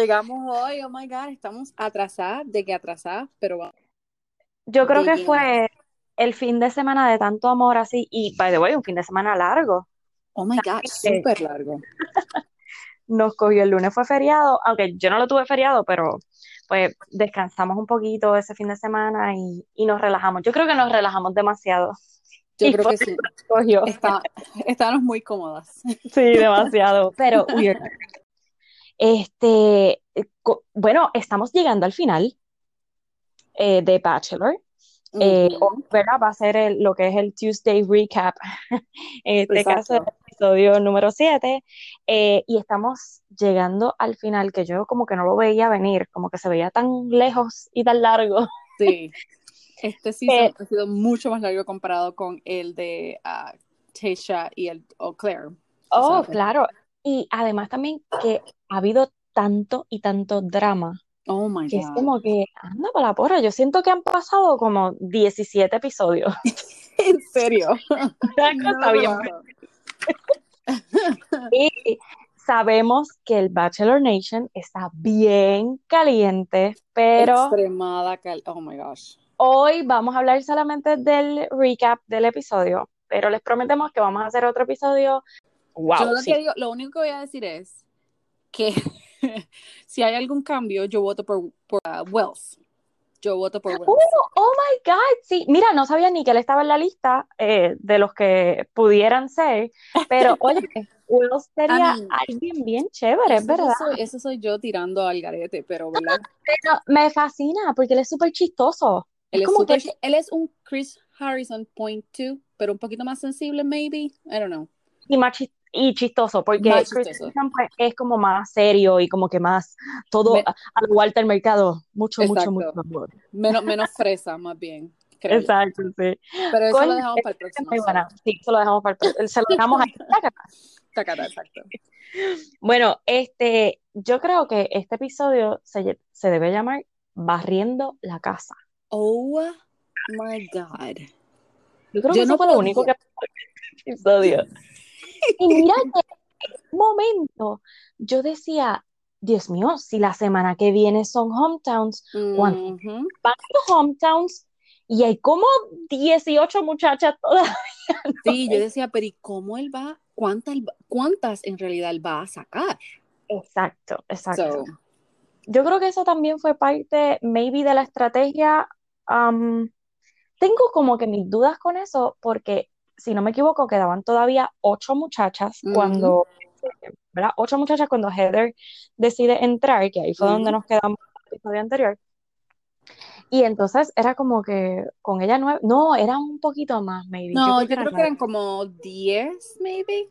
Llegamos hoy, oh my God, estamos atrasadas, de que atrasadas, pero vamos. Yo creo que fue el fin de semana de tanto amor así, y by the way, un fin de semana largo. Oh my God, súper largo. nos cogió el lunes fue feriado, aunque yo no lo tuve feriado, pero pues descansamos un poquito ese fin de semana y, y nos relajamos. Yo creo que nos relajamos demasiado. Yo Y creo que sí. cogió. Está, estábamos muy cómodas. Sí, demasiado. Pero, weird. Este, co- bueno, estamos llegando al final eh, de Bachelor. Eh, ¿verdad? Va a ser el- lo que es el Tuesday recap. En este caso, el episodio número 7. y estamos llegando al final, que yo como que no lo veía venir, como que se veía tan lejos y tan largo. Sí. Este Eh, ha sido mucho más largo comparado con el de Tasha y el o Claire. oh, claro. Y además también que ha habido tanto y tanto drama. Oh my que es God. como que, anda para la porra, yo siento que han pasado como 17 episodios. En serio. No bien. Y sabemos que el Bachelor Nation está bien caliente, pero Extremada cal- Oh my gosh. hoy vamos a hablar solamente del recap del episodio, pero les prometemos que vamos a hacer otro episodio. Yo Wow, lo sí. que digo, lo único que voy a decir es que si hay algún cambio, yo voto por, por uh, Wells. Yo voto por Oh, Wells. oh my God, sí. Mira, no sabía ni que él estaba en la lista eh, de los que pudieran ser, pero oye, Will I sería alguien bien chévere, es eso, verdad. eso, eso soy yo tirando al garete, pero ¿verdad? Pero me fascina porque él es súper chistoso. Él Es como que super, él es un Chris Harrison point two, pero un poquito más sensible, maybe. I don't know. y más chis- y chistoso, porque chistoso. Pues, es como más serio y como que más todo Me- a, lo Walter Mercado. Mucho, mucho, mucho exacto. amor. Menos, menos fresa, más bien, creo. Exacto, sí. Pero eso lo dejamos para el próximo. buena. Sí, eso lo dejamos para el Se lo dejamos ahí. Tacata, exacto. Bueno, este, yo creo que este episodio se, se debe llamar Barriendo la casa. Oh my God. Yo creo que Yo eso no fue lo único que este episodio. Y mira que en un momento yo decía, Dios mío, si la semana que viene son hometowns, ¿cuántos van los hometowns? Y hay como 18 muchachas todavía. Sí, yo decía, pero ¿y cómo él va? ¿Cuántas, cuántas en realidad él va a sacar? Exacto, exacto. So, Yo creo que eso también fue parte, maybe, de la estrategia. um, tengo como que mis dudas con eso, porque si no me equivoco, quedaban todavía ocho muchachas ujú, cuando, ¿verdad? Ocho muchachas cuando Heather decide entrar, que ahí fue donde ujú. nos quedamos en el episodio anterior. Y entonces era como que con ella nueve, no, eran un poquito más, maybe. Yo No, creo yo que eran creo que eran como 10, maybe.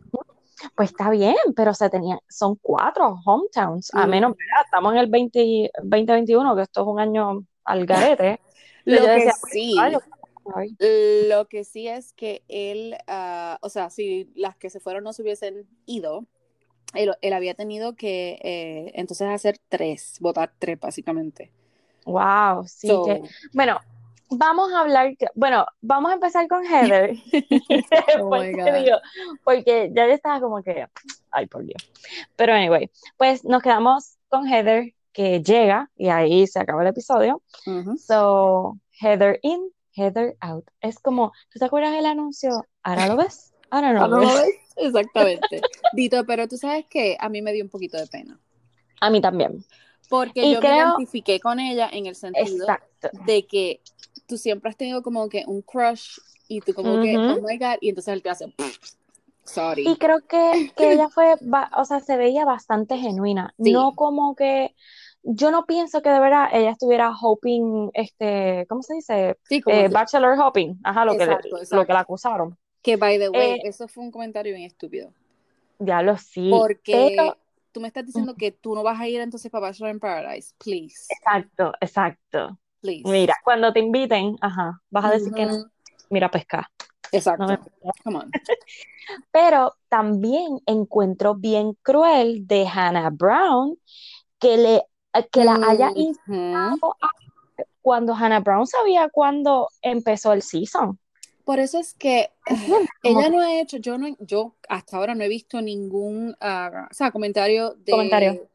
Pues está bien, pero se tenía, son cuatro hometowns, a menos. ¿verdad? Estamos en el 20, 2021, que esto es un año al garete. Lo yo que decía, pues, ay, lo que sí es que él, ah, o sea, si las que se fueron no se hubiesen ido, él, él había tenido que eh, entonces hacer tres, votar tres básicamente. wow, sí que, bueno, vamos a hablar, bueno, vamos a empezar con Heather, oh te God. digo, porque ya estaba como que, ay, por Dios. Pero anyway, pues nos quedamos con Heather, que llega, y ahí se acaba el episodio. So, Heather in, Heather out. Es como, ¿tú te acuerdas del anuncio? Ahora lo ves, ahora no lo ¿no lo ves. Exactamente. Dito, pero tú sabes que a mí me dio un poquito de pena. A mí también. Porque Y yo me creo, identifiqué con ella en el sentido exacto. de que tú siempre has tenido como que un crush y tú como que, oh my God, y entonces él te hace, "Pff, Y sorry. creo que, que ella fue, o sea, se veía bastante genuina. Sí, No como que, yo no pienso que de verdad ella estuviera hoping, este, ¿cómo se dice? sí, como, Eh, bachelor hopping, ajá, lo que, le- exacto, lo que la acusaron. Que, by the way, Eh, eso fue un comentario bien estúpido. ya lo sí, pero, Porque tú me estás mm, diciendo que tú no vas a ir entonces para Bachelor in Paradise. Please, exacto, exacto. please. Mira, cuando te inviten, ajá, vas a decir que no, Ujú, mira, pesca, no me Exacto. Come on. Pero también encuentro bien cruel de Hannah Brown que le que la haya a- cuando Hannah Brown sabía cuándo empezó el season. Por eso es que. Como ella no ha hecho, yo no, yo hasta ahora no he visto ningún, ah, o sea, comentario comentario. de,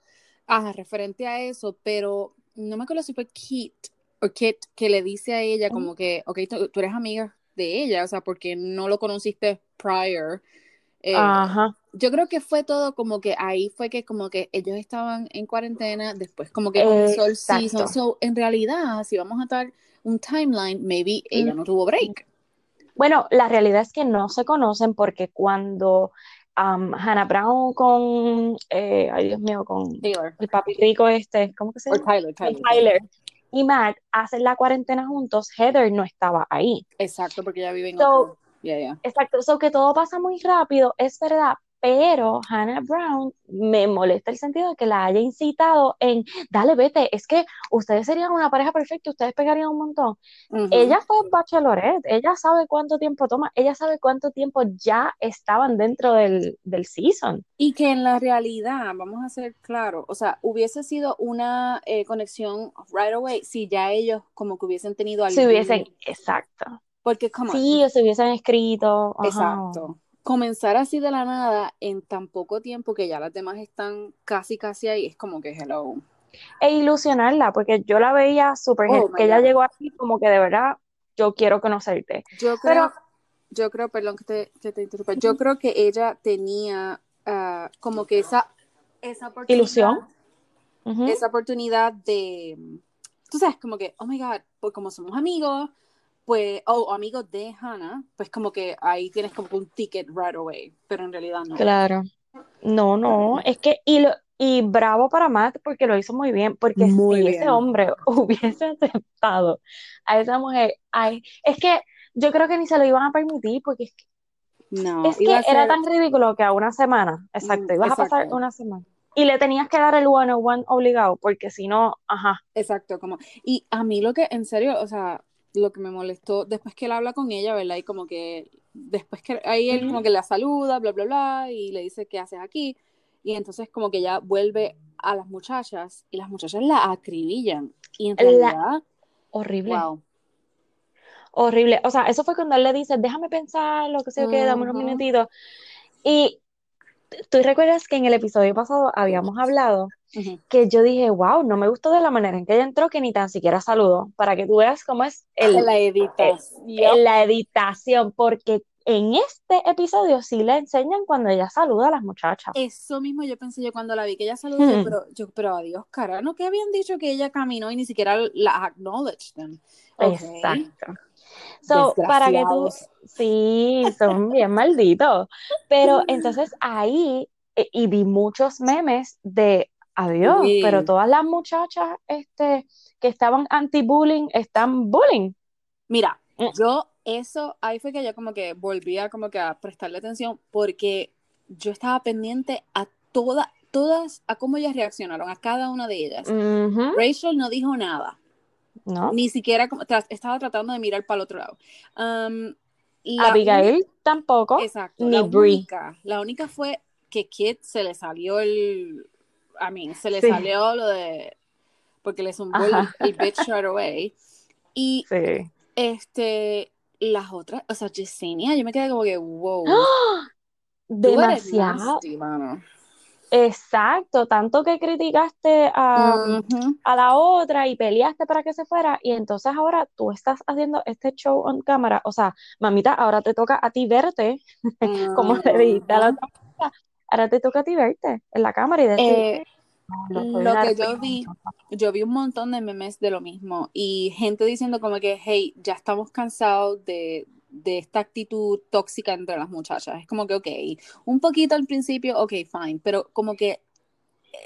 Ajá, referente a eso, pero no me acuerdo si fue Kit o Kit que le dice a ella como que, ok, tú, tú eres amiga de ella, o sea, porque no lo conociste prior. Eh, Ajá. yo creo que fue todo como que ahí fue que como que ellos estaban en cuarentena, después como que comenzó el season. So, en realidad, si vamos a dar un timeline, maybe ella Mm. no tuvo break. Bueno, la realidad es que no se conocen porque cuando am, Hannah Brown con, eh, ay Dios mío, con Taylor. el papi rico este, ¿cómo que se llama? Tyler, Tyler. Tyler y Matt hacen la cuarentena juntos, Heather no estaba ahí. Exacto, porque ella vive en So, otro. Ya. Exacto, so que todo pasa muy rápido, es verdad, pero Hannah Brown me molesta el sentido de que la haya incitado en, dale, vete, es que ustedes serían una pareja perfecta, ustedes pegarían un montón. Ella fue bachelorette, ella sabe cuánto tiempo toma, ella sabe cuánto tiempo ya estaban dentro del, del season. Y que en la realidad, vamos a ser claros, o sea, hubiese sido una eh, conexión right away si ya ellos como que hubiesen tenido Si algún... hubiesen, exacto. Porque, come on, Sí, o se hubiesen escrito, ajá. exacto. Comenzar así de la nada en tan poco tiempo que ya las demás están casi, casi ahí, es como que hello. E ilusionarla, porque yo la veía súper, Oh, que ella God. llegó aquí como que de verdad, yo quiero conocerte. Yo Pero- creo, yo creo, perdón que te, que te interrumpa, yo creo que ella tenía ah, como que esa, esa oportunidad. Ilusión. Esa oportunidad de, tú sabes, como que, oh my God, pues como somos amigos, pues, o o amigos de Hannah, pues como que ahí tienes como un ticket right away, pero en realidad no. Claro. No, no, es que, y, lo, y bravo para Matt porque lo hizo muy bien, porque Muy si bien. ese hombre hubiese aceptado a esa mujer, ay, es que yo creo que ni se lo iban a permitir, porque es que, No, es que a era ser- tan ridículo que a una semana, exacto, Mm, ibas a pasar exacto. una semana. Y le tenías que dar el one on one obligado, porque si no, ajá. Exacto, como, y a mí lo que, en serio, o sea, lo que me molestó, después que él habla con ella, ¿verdad? Y como que, después que, ahí él como que la saluda, bla, bla, bla, y le dice, ¿qué haces aquí? Y entonces como que ya vuelve a las muchachas, y las muchachas la acribillan, y en La- realidad, Horrible. wow. Horrible. O sea, eso fue cuando él le dice, déjame pensar, lo que sea, que dame unos minutitos. Y tú recuerdas que en el episodio pasado habíamos hablado que yo dije, wow, no me gustó de la manera en que ella entró, que ni tan siquiera saludó, para que tú veas cómo es el, la editas. el- la editación, porque en este episodio sí le enseñan cuando ella saluda a las muchachas. Eso mismo yo pensé yo cuando la vi, que ella saludó, Hmm. pero, yo, pero adiós, cara, ¿no? que habían dicho que ella caminó y ni siquiera la acknowledged them? Exacto. So, para que tú, sí, son bien malditos. Pero entonces ahí, eh, y vi muchos memes de adiós, Sí. pero todas las muchachas este, que estaban anti-bullying están bullying. Mira, Mm. yo eso, ahí fue que yo como que volvía como que a prestarle atención porque yo estaba pendiente a todas, todas, a cómo ellas reaccionaron, a cada una de ellas. Rachel no dijo nada, ¿no? ni siquiera como- tra- estaba tratando de mirar para el otro lado. Um, la Abigail tampoco, Exacto. ni la Brie. única, la única fue que Kit se le salió el, I mean, se le Sí. salió lo de, porque le zumbó el, el bitch right away. Y Sí. este, las otras, o sea, Yesenia, yo me quedé como que, wow. ¡Ah! Demasiado. nasty. Exacto, tanto que criticaste a, a la otra y peleaste para que se fuera y entonces ahora tú estás haciendo este show on cámara, o sea, mamita, ahora te toca a ti verte, como le dijiste a la otra ahora te toca a ti verte en la cámara y decir, Eh, "No, soy lo que yo reina". vi, yo vi un montón de memes de lo mismo y gente diciendo como que, hey, ya estamos cansados de, de esta actitud tóxica entre las muchachas. Es como que, ok, un poquito al principio, ok, fine, pero como que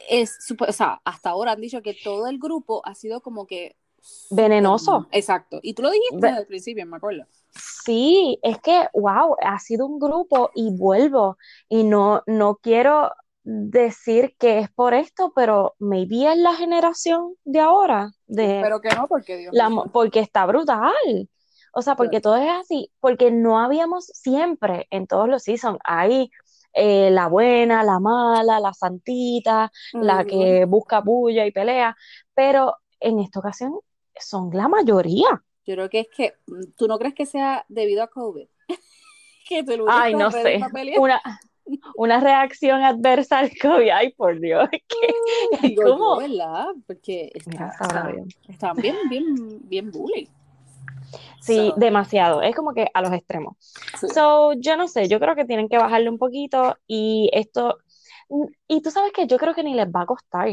es, o sea, hasta ahora han dicho que todo el grupo ha sido como que... Venenoso. Exacto. Y tú lo dijiste Ve- desde el principio, me acuerdo. Sí, es que, wow, ha sido un grupo y vuelvo y no, no quiero decir que es por esto, pero maybe es la generación de ahora, de Pero que no, porque Dios la, porque está brutal. O sea, porque todo es así, porque no habíamos siempre en todos los seasons, hay eh, la buena, la mala, la santita, la que busca bulla y pelea, pero en esta ocasión son la mayoría. Yo creo que es que, mm, ¿tú no crees que sea debido a COVID? que el mundo Ay, no sé, una, una reacción adversa al COVID. Ay, por Dios, que, Digo ¿cómo? ¿verdad? Porque está, está- bien, bien, bien bully. Sí, So, demasiado. Es como que a los extremos. sí. So, yo no sé, yo creo que tienen que bajarle un poquito y esto, y tú sabes que yo creo que ni les va a costar,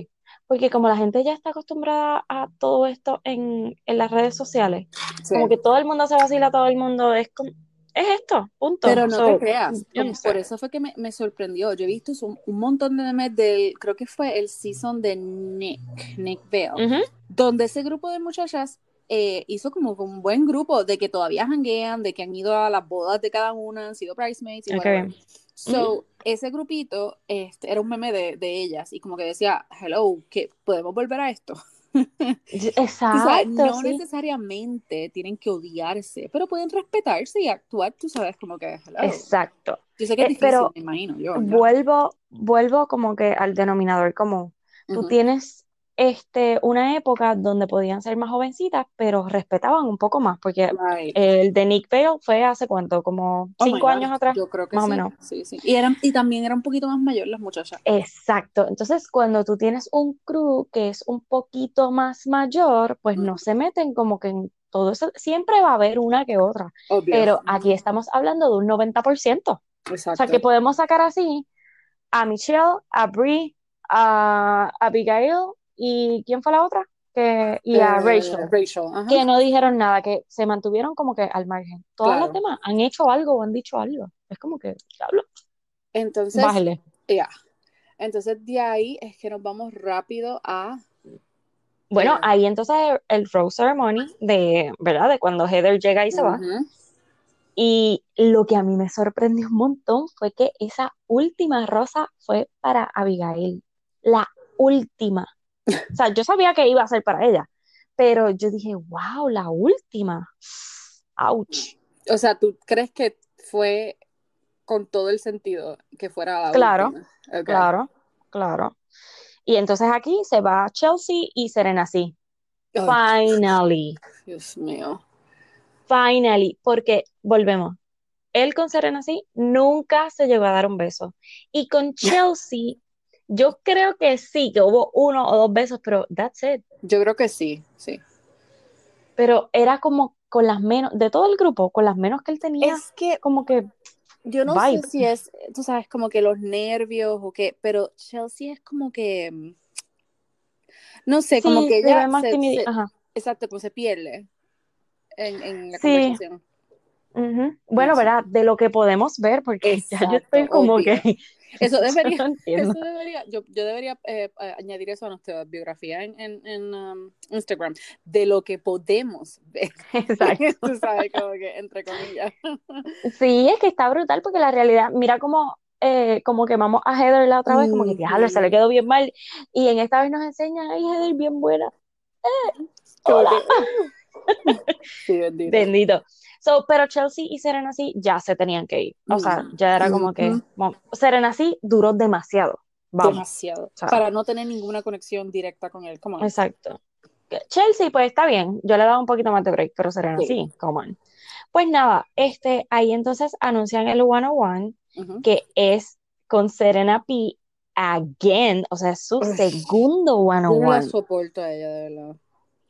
porque como la gente ya está acostumbrada a todo esto en, en las redes sociales, Sí. como que todo el mundo se vacila a todo el mundo, es como, es esto, punto. Pero no So, te creas, no sé. por eso fue que me, me sorprendió. Yo he visto un, un montón de memes del, creo que fue el season de Nick, Nick Ujú, donde ese grupo de muchachas eh, hizo como un buen grupo de que todavía janguean, de que han ido a las bodas de cada una, han sido bridesmaids y ok. whatever. So, ese grupito este, era un meme de, de ellas y como que decía, hello, que podemos volver a esto. Tú Exacto, no sí. necesariamente tienen que odiarse, pero pueden respetarse y actuar, tú sabes, como que hello. Exacto. Yo sé que es Eh, difícil, pero me imagino vuelvo, vuelvo como que al denominador común. Tú Ujú. tienes este, una época donde podían ser más jovencitas, pero respetaban un poco más, porque Right. el de Nick Vale fue hace cuánto, como Oh cinco años atrás, yo creo que más o sí. menos. Sí, sí. Y, eran, y también era un poquito más mayor las muchachas. Exacto. Entonces, cuando tú tienes un crew que es un poquito más mayor, pues no se meten como que en todo eso. Siempre va a haber una que otra, Obvio. pero aquí estamos hablando de un 90%. O sea, que Exacto. podemos sacar así a Michelle, a Brie, a Abigail y ¿quién fue la otra? Que, y a Eh, Rachel, Rachel, ajá. que no dijeron nada, que se mantuvieron como que al margen. Todas las Claro. demás han hecho algo o han dicho algo. Es como que, diablo, Entonces, bájale. ya. Entonces, de ahí es que nos vamos rápido a. Bueno, eh, ahí entonces el Rose Ceremony de, ¿verdad? De cuando Heather llega y se va. Y lo que a mí me sorprendió un montón fue que esa última rosa fue para Abigail. La última. O sea, yo sabía que iba a ser para ella, pero yo dije, wow, la última. Ouch. O sea, ¿tú crees que fue con todo el sentido que fuera la Claro, última? Claro, claro. Y entonces aquí se va Chelsea y Serena sí. Finally, Dios mío. finally, porque volvemos. Él con Serena sí nunca se llegó a dar un beso. Y con Chelsea, yo creo que sí, que hubo uno o dos besos, pero that's it. Yo creo que sí, sí. Pero era como con las menos, de todo el grupo, con las menos que él tenía, Es que como que yo no vibe. sé si es, tú sabes, como que los nervios o qué, pero Chelsea es como que, mm, no sé, como que ella más se, se- exacto, como se pierde en, en la Sí. conversación. Bueno. ¿verdad? De lo que podemos ver, porque ya yo Exacto, estoy como obvio. que Eso yo debería, no entiendo. eso debería, yo, yo debería eh, eh, añadir eso a nuestra biografía en, en, en, um, Instagram, de lo que podemos ver. Exacto. Tú sabes, como que entre comillas. Sí, es que está brutal porque la realidad, mira cómo, eh, como quemamos a Heather la otra vez, como que diablo, se le quedó bien mal. Y en esta vez nos enseñan, ay, Heather, bien buena. Como Hola. Sí, bendito. Bendito. So, pero Chelsea y Serena sí ya se tenían que ir. O sea, ya era como que. Ujú. mo- Serena sí duró demasiado. Vamos. Demasiado. Para no tener ninguna conexión directa con él. Como Exacto. Que Chelsea, pues está bien. Yo le he dado un poquito más de break, pero Serena Sí. come on. Pues nada, este, ahí entonces anuncian el 101, Ujú. que es con Serena P. again. O sea, es su segundo Yo no la 101. soporto a ella, de verdad.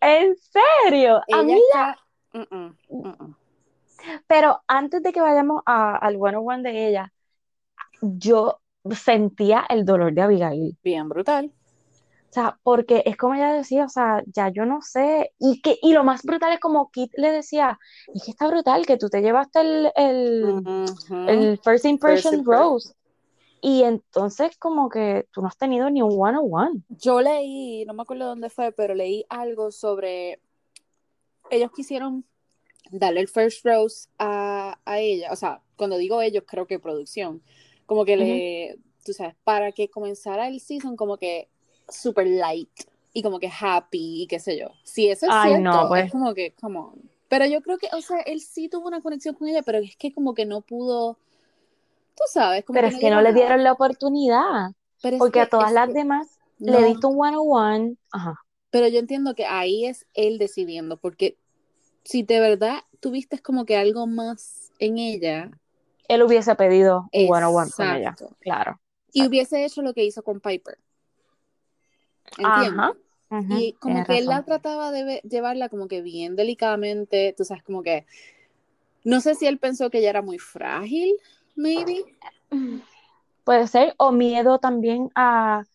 ¿En serio? A mí está. Mm-mm, mm-mm. Pero antes de que vayamos a- al 101 de ella, yo sentía el dolor de Abigail. Bien brutal. O sea, porque es como ella decía, o sea, ya yo no sé. Y, que, y lo más brutal es como Kit le decía, es que está brutal que tú te llevaste el, el, First Impression First Rose. Y entonces como que tú no has tenido ni un 101. Yo leí, no me acuerdo dónde fue, pero leí algo sobre. Ellos quisieron darle el first rose a, a ella. O sea, cuando digo ellos, creo que producción. Como que le. Tú sabes, para que comenzara el season, como que super light y como que happy y qué sé yo. Si eso es Ay, cierto, no, pues. es como que, come on. Pero yo creo que, o sea, él sí tuvo una conexión con ella, pero es que como que no pudo. Tú sabes, como Pero que es que no le a dieron la oportunidad. Pero Porque a que- todas es las que- demás no. le diste un 101. Ajá. Pero yo entiendo que ahí es él decidiendo, porque si de verdad tuviste como que algo más en ella, él hubiese pedido un one-on-one con ella. Claro. Y hubiese hecho lo que hizo con Piper. Ajá. Y como que él la trataba de llevarla como que bien delicadamente, tú sabes, como que no sé si él pensó que ella era muy frágil, maybe. Puede ser, o miedo también a,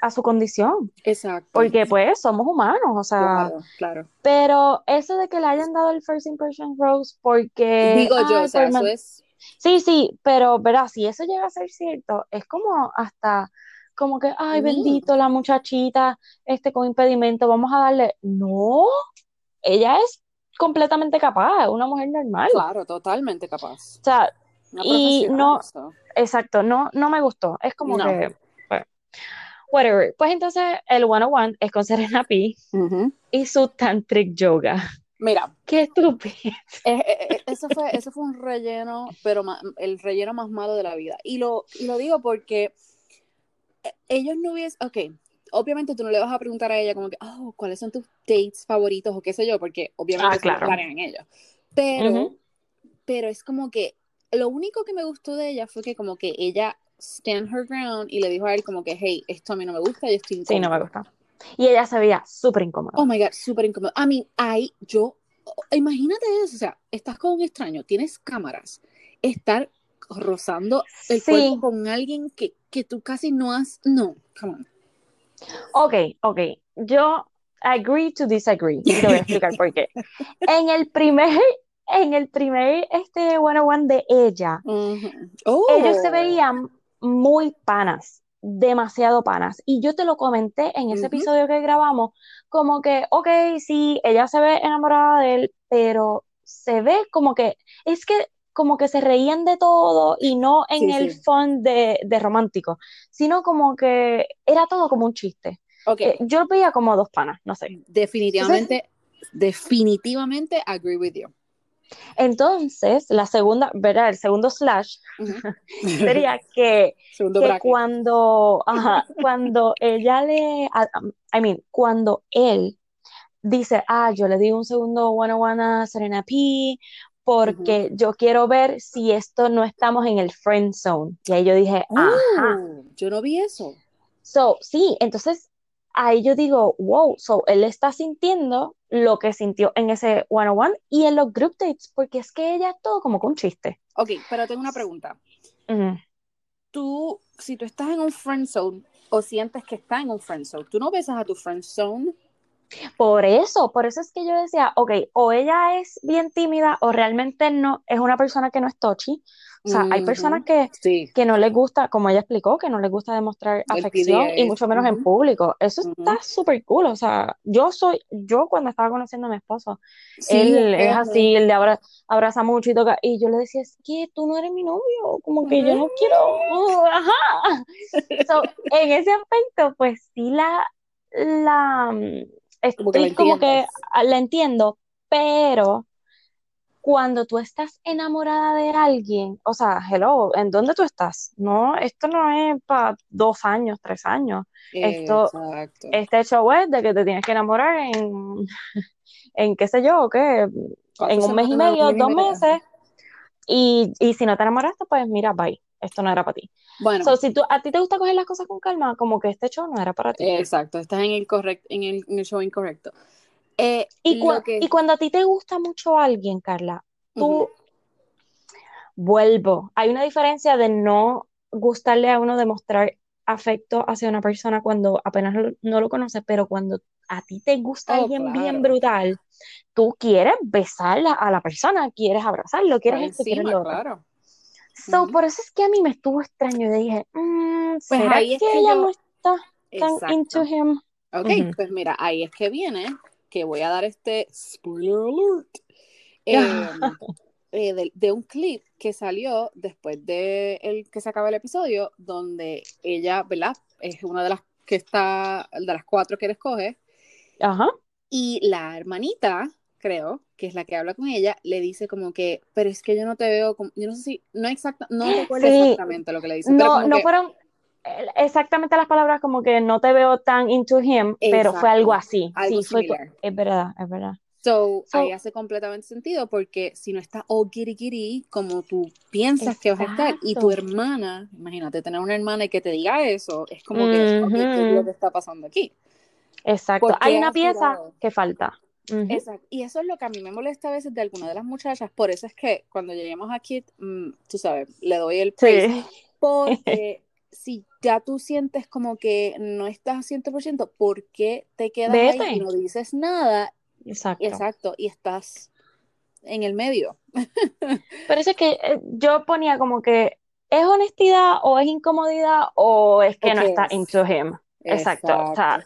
a su condición, Exacto. porque pues somos humanos, o sea, Claro, claro. pero eso de que le hayan dado el first impression rose porque, Digo yo, o sea, eso es Sí, sí, pero verás, si eso llega a ser cierto, es como hasta, como que, ay, bendito, la muchachita, este con impedimento, vamos a darle. No, ella es completamente capaz, una mujer normal. claro, totalmente capaz. O sea, Una y no, eso. exacto, no, no me gustó. Es como No. que, bueno, whatever. Pues entonces el 101 es con Serena P Ujú. y su tantric yoga. Mira, Qué estúpido. eh, eh, eh, eso fue, eso fue un relleno, pero el relleno más malo de la vida. Y lo, y lo digo porque eh, ellos no hubiesen, ok, obviamente tú no le vas a preguntar a ella como que, oh, ¿cuáles son tus dates favoritos o qué sé yo? Porque obviamente Ah, claro. planean ellos. Pero, Ujú. pero es como que lo único que me gustó de ella fue que como que ella stand her ground y le dijo a él como que, hey, esto a mí no me gusta, yo estoy Sí, no me incómoda. gusta. Y ella se veía súper incómoda. Oh my God, súper incómodo. I mean, ahí yo, imagínate eso, o sea, estás con un extraño, tienes cámaras, estar rozando el Sí. cuerpo con alguien que, que tú casi no has, no, come on. Ok, ok. Yo agree to disagree. Te voy a explicar por qué. En el primer, en el primer este one-on-one de ella. Oh, ellos se veían muy panas, demasiado panas. Y yo te lo comenté en ese episodio que grabamos, como que, ok, sí, ella se ve enamorada de él, pero se ve como que, es que como que se reían de todo y no en Sí, el sí. fun de, de romántico, sino como que era todo como un chiste. Ok, Eh, yo lo veía como dos panas, no sé. definitivamente, definitivamente agree with you. Entonces, la segunda, ¿verdad? El segundo slash sería que que cuando, ajá, cuando ella le, I mean, cuando él dice, ah, yo le di un segundo one-on-one a Serena P porque yo quiero ver si esto no estamos en el friend zone. Y ahí yo dije. Oh, yo no vi eso. So, sí, entonces ahí yo digo, wow, so él está sintiendo lo que sintió en ese one-on-one y en los group dates, porque es que ella es todo como con chiste. Ok, pero tengo una pregunta. Tú, si tú estás en un friend zone o sientes que está en un friend zone, tú no besas a tu friend zone. Por eso, por eso es que yo decía, ok, o ella es bien tímida o realmente no, es una persona que no es touchy. O sea, hay personas que, Sí. que no les gusta, como ella explicó, que no les gusta demostrar El afección y mucho menos en público. Eso está súper cool. O sea, yo soy, yo cuando estaba conociendo a mi esposo, Sí, él es así, él le abra- abraza mucho y toca, y yo le decía, es que tú no eres mi novio, como que yo no quiero, uh, ajá. So, en ese aspecto, pues sí la, la, mm, Como que estoy como la entiendo, pero cuando tú estás enamorada de alguien, o sea, hello, ¿en dónde tú estás? No, esto no es para dos años, tres años. Esto, Exacto. este show es de que te tienes que enamorar en, en qué sé yo, qué, en un mes y medio, dos meses, y, y si no te enamoraste, pues mira, bye, esto no era para ti. Bueno, So, si tú, a ti te gusta coger las cosas con calma, como que este show no era para ti. exacto, estás en el en el, en el show incorrecto. Eh, Y, que, cuando a ti te gusta mucho alguien, Carla, tú, Ujú. vuelvo, hay una diferencia de no gustarle a uno demostrar afecto hacia una persona cuando apenas lo- no lo conoces, pero cuando a ti te gusta Oh, alguien bien brutal, tú quieres besarla a la persona, quieres abrazarlo, quieres esto, quieres lo otro. claro. So, por eso es que a mí me estuvo extraño. Yo dije, mm, Pues ¿será ahí es que ella yo- no está tan into him? Ok, pues mira, ahí es que viene, que voy a dar este spoiler alert, eh, eh, de, de un clip que salió después de el que se acaba el episodio, donde ella, ¿verdad? Es una de las que está, de las cuatro que él escoge, Ajá. y la hermanita, creo, que es la que habla con ella, le dice como que, pero es que yo no te veo, como, yo no sé si, no exacta, no recuerdo Sí. exactamente lo que le dice, pero No, como no que, fueron exactamente las palabras como que no te veo tan into him, pero fue Exacto. algo así. Algo Sí, fue, similar. es verdad, es verdad. So, ahí hace completamente sentido porque si no estás all giri giri como tú piensas que vas a estar y tu hermana, imagínate tener una hermana y que te diga eso, es como que, ¿qué es lo que está pasando aquí? Exacto, hay una pieza que falta. Exacto. Y eso es lo que a mí me molesta a veces de algunas de las muchachas. Por eso es que cuando lleguemos aquí, mm, tú sabes, le doy el sí. Porque si ya tú sientes como que no estás 100%, ¿por qué te quedas ahí y no dices nada? Exacto. Exacto. Y estás en el medio. Parece que eh, yo ponía como que es honestidad o es incomodidad o es que no está into him. Exacto. O sea,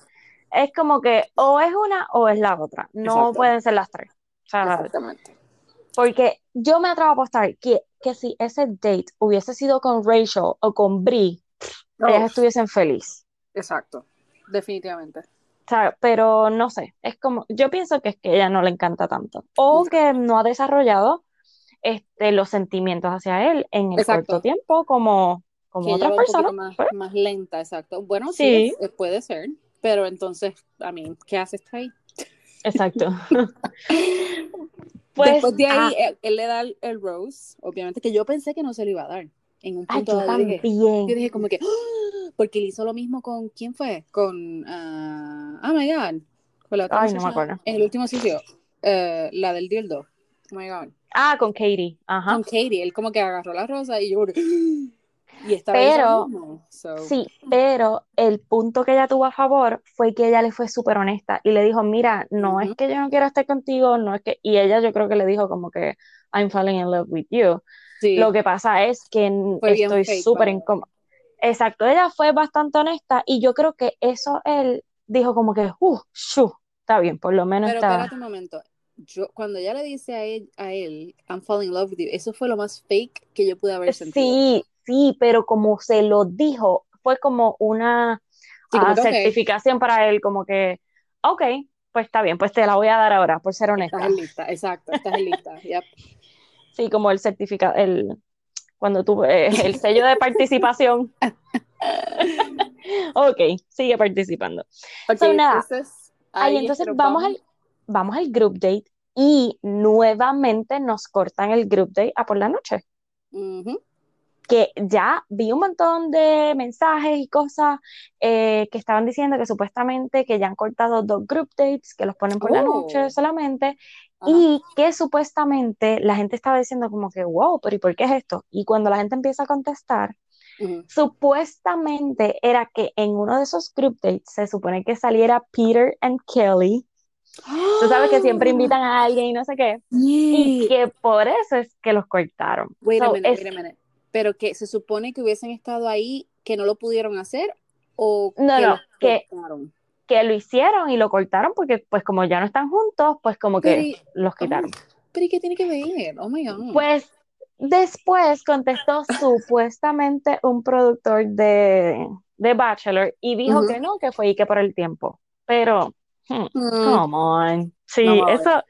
es como que o es una o es la otra. No pueden ser las tres. Exactamente. Porque yo me atrevo a apostar que, que si ese date hubiese sido con Rachel o con Brie, ellas estuviesen felices. Exacto, definitivamente. O sea, pero no sé, es como, yo pienso que es que ella no le encanta tanto. O que no ha desarrollado este, los sentimientos hacia él en el corto tiempo como, como otras personas. Más, pues. más, lenta, exacto. Bueno, sí, puede ser, pero entonces, a mí, ¿qué haces ahí? Exacto. pues, Después de ahí, ah. él, le da el, rose, obviamente, que yo pensé que no se lo iba a dar. En un punto de yo, dije, yo dije como que, ¡Ah! porque él hizo lo mismo con, ¿quién fue? Con, uh, oh my god, con la otra Ay, no me acuerdo. En el último sitio, uh, la del dildo, oh my god. Ah, con Katie, ajá. Con Katie, él como que agarró la rosa y yo, y esta pero, sí, pero el punto que ella tuvo a favor fue que ella le fue súper honesta y le dijo, mira, no es que yo no quiero estar contigo, no es que, y ella yo creo que le dijo como que, I'm falling in love with you. Lo que pasa es que estoy súper incómoda. Exacto, ella fue bastante honesta y yo creo que eso él dijo como que, uh, shu, está bien, por lo menos pero está... espérate un momento, yo, cuando ella le dice a él, a él, I'm falling in love with you, eso fue lo más fake que yo pude haber sentido. Sí, sí, pero como se lo dijo, fue como una ah, certificación para él, como que, ok, pues está bien, pues te la voy a dar ahora, por ser honesta. Estás lista, exacto, estás lista, Sí, como el certificado, el, cuando tuve eh, el sello de participación. ok, sigue participando. Okay, nada, entonces, ahí, entonces vamos, al, vamos al group date y nuevamente nos cortan el group date a por la noche que ya vi un montón de mensajes y cosas eh, que estaban diciendo que supuestamente que ya han cortado dos group dates, que los ponen por la noche oh. Y que supuestamente la gente estaba diciendo como que, wow, pero ¿y por qué es esto? Y cuando la gente empieza a contestar, supuestamente era que en uno de esos group dates se supone que saliera Peter and Kelly. Tú sabes que siempre invitan a alguien y no sé qué. Y que por eso es que los cortaron. Wait a minute, wait a minute pero que se supone que hubiesen estado ahí, que no lo pudieron hacer o no, que, no, que, que, lo hicieron y lo cortaron porque pues como ya no están juntos, pues como que los quitaron. pero ¿y qué tiene que ver? Oh my God. Pues después contestó supuestamente un productor de, de Bachelor y dijo que no, que fue y que por el tiempo. Pero, hmm, mm. come on. Sí, eso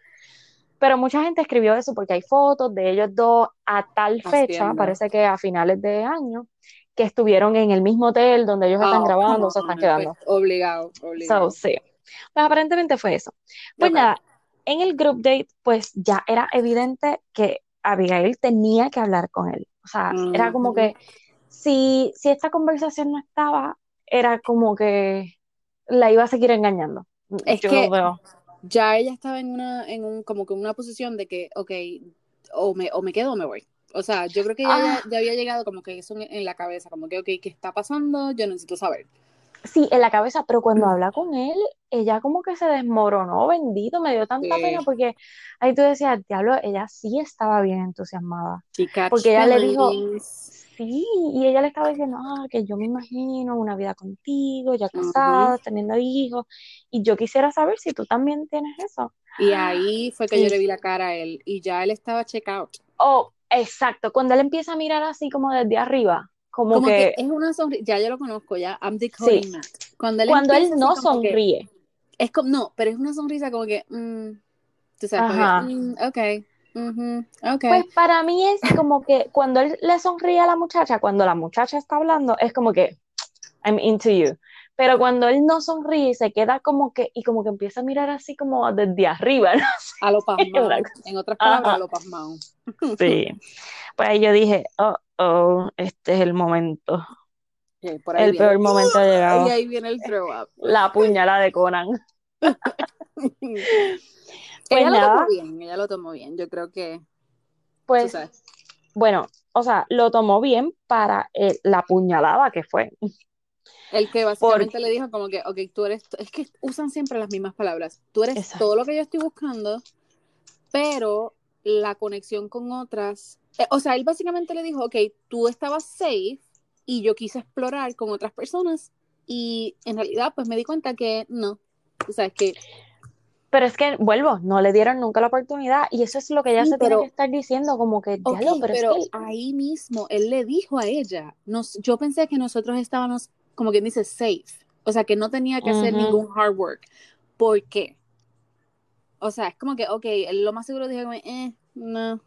pero mucha gente escribió eso porque hay fotos de ellos dos a tal fecha, parece que a finales de año, que estuvieron en el mismo hotel donde ellos están ah, grabando, se están quedando. Pues, obligado, obligado. So, sí. Pues aparentemente fue eso. Pues nada, en el group date, pues ya era evidente que Abigail tenía que hablar con él. O sea, era como que si, si esta conversación no estaba, era como que la iba a seguir engañando. Es que ya ella estaba en una, en un, como que una posición de que, ok, o me, o me quedo o me voy. O sea, yo creo que ya, ah. había llegado como que eso en, la cabeza, como que, ok, ¿qué está pasando? Yo necesito saber. Sí, en la cabeza, pero cuando habla con él, ella como que se desmoronó, bendito, me dio tanta pena porque ahí tú decías, diablo, ella sí estaba bien entusiasmada. porque ella le dijo, Sí, y ella le estaba diciendo, ah, que yo me imagino una vida contigo, ya casada, teniendo hijos, y yo quisiera saber si tú también tienes eso. Y ahí fue que yo le vi la cara a él, y ya él estaba check out. Oh, exacto, cuando él empieza a mirar así como desde arriba, como, que, es una sonrisa, ya yo lo conozco, ya, I'm decoding Cuando él, cuando él no sonríe. es como, no, pero es una sonrisa como que, mm, tú sabes, Ajá. Mm, ok, pues para mí es como que cuando él le sonríe a la muchacha, cuando la muchacha está hablando, es como que I'm into you. Pero cuando él no sonríe, se queda como que, y como que empieza a mirar así como desde arriba, ¿no? A lo pasmado. En otras palabras, a lo pasmado. Sí. Pues ahí yo dije, oh, oh, este es el momento. el peor momento ha llegado. Y ahí viene el throw up. La puñalada de Conan. ella lo tomó bien, ella lo tomó bien. Yo creo que. Pues. Bueno, o sea, lo tomó bien para eh, la puñalada que fue. El que básicamente le dijo como que, ok, tú eres, es que usan siempre las mismas palabras, tú eres todo lo que yo estoy buscando, pero la conexión con otras, eh, o sea, él básicamente le dijo, ok, tú estabas safe y yo quise explorar con otras personas y en realidad pues me di cuenta que no, o sea, es que pero es que, vuelvo, no le dieron nunca la oportunidad y eso es lo que ella se tiene que estar diciendo, como que, pero, pero ahí mismo él le dijo a ella, nos, yo pensé que nosotros estábamos, como quien dice, safe, o sea, que no tenía que hacer ningún hard work. ¿Por qué? O sea, es como que, ok, lo más seguro dijo, eh, no,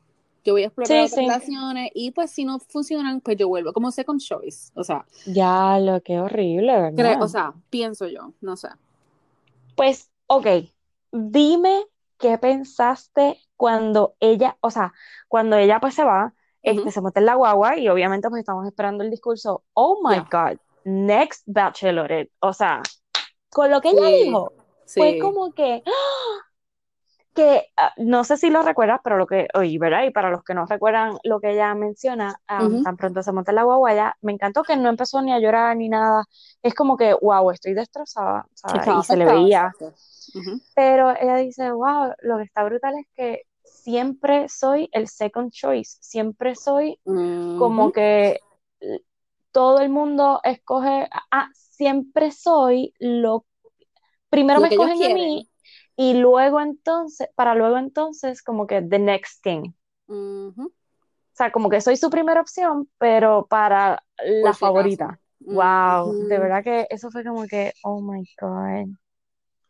yo voy a explorar otras relaciones y pues si no funcionan, pues yo vuelvo, como second choice, o sea. Ya, lo que horrible, ¿verdad? o sea, pienso yo, no sé. Pues, ok, dime qué pensaste cuando ella, o sea, cuando ella pues se va, este, se mete en la guagua y obviamente pues estamos esperando el discurso, oh my God, next bachelorette, o sea, con lo que ella dijo, fue como que, que ah, no sé si lo recuerdas, pero lo que oí, ¿verdad? Y para los que no recuerdan lo que ella menciona, tan pronto se monta en la guagua, ya me encantó que no empezó ni a llorar ni nada, es como que, wow, estoy destrozada, y se le veía. Pero ella dice, wow, lo que está brutal es que siempre soy el second choice, siempre soy como que todo el mundo escoge, ah, siempre soy lo, primero me escogen a mí y luego entonces, para luego entonces como que the next thing. O sea, como que soy su primera opción, pero para la favorita. Wow, de verdad que eso fue como que, oh my God.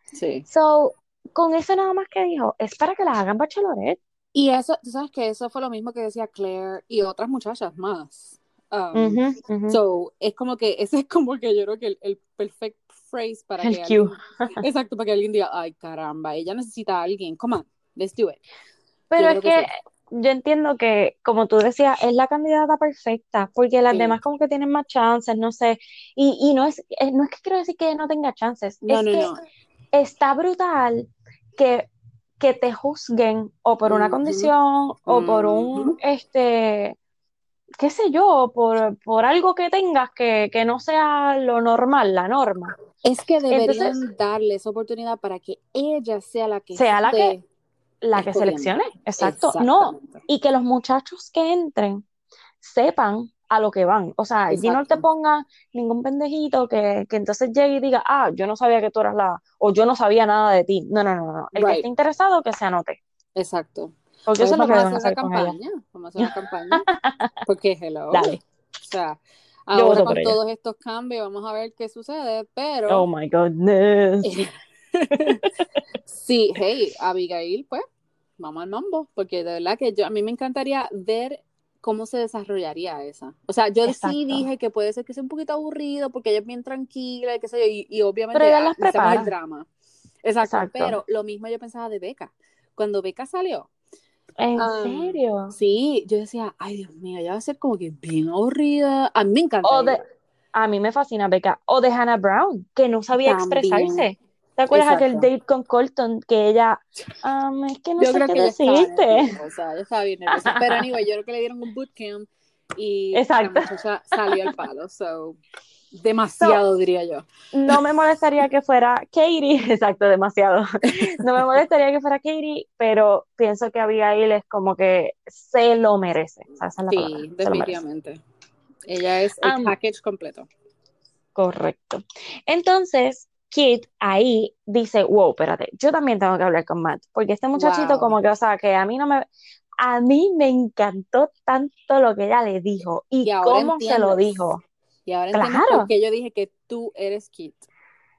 Sí. So, con eso nada más que dijo, es para que las hagan bachelorette. Y eso, tú sabes que eso fue lo mismo que decía Claire y otras muchachas más. Um, so, es como que, ese es como que yo creo que el, el perfect phrase para que alguien, exacto, para que alguien diga, ay caramba, ella necesita a alguien, come on, let's do it. Pero es que, yo entiendo que, como tú decías, es la candidata perfecta, porque las demás como que tienen más chances, no sé, y, y no es, eh, no es que quiero decir que no tenga chances, no, es no, que no. está brutal que, que te juzguen o por una condición o por un, este, qué sé yo, por, por algo que tengas que, que, no sea lo normal, la norma. Es que deberían darle esa oportunidad para que ella sea la que sea la que la que seleccione, exacto. No, y que los muchachos que entren sepan a lo que van. O sea, y no te ponga ningún pendejito que, que, entonces llegue y diga, ah, yo no sabía que tú eras la, o yo no sabía nada de ti. No, no, no, no. El que esté interesado, que se anote. Exacto. Porque eso es que vamos a hacer campaña. Vamos a hacer una campaña. Porque, hello. Dale. O sea, ahora con todos estos cambios, vamos a ver qué sucede, pero. Oh my goodness. sí, hey, Abigail, pues, vamos al mambo, porque de verdad que yo, a mí me encantaría ver cómo se desarrollaría esa. O sea, yo sí dije que puede ser que sea un poquito aburrido porque ella es bien tranquila y qué sé yo, y, obviamente pero ella ah, el drama. Exacto, pero lo mismo yo pensaba de Beca. Cuando Beca salió. ¿En serio? Sí, yo decía, ay Dios mío, ella va a ser como que bien aburrida. A mí me encanta. a mí me fascina Beca. O de Hannah Brown, que no sabía expresarse. ¿Te acuerdas aquel date con Colton que ella, um, es que no yo sé creo qué que decirte? O sea, ella estaba bien nerviosa. Pero anyway, yo creo que le dieron un bootcamp y Exacto. la muchacha salió al palo. So, demasiado diría yo. No me molestaría que fuera Katie, exacto, demasiado. No me molestaría que fuera Katie, pero pienso que Abigail es como que se lo merece. O sea, esa es la sí, definitivamente. Ella es el package completo. Correcto. Entonces, Kit ahí dice, wow, espérate, yo también tengo que hablar con Matt, porque este muchachito como que, o sea, que a mí no me, a mí me encantó tanto lo que ella le dijo y, cómo se lo dijo. Y ahora claro. yo dije que tú eres Kit.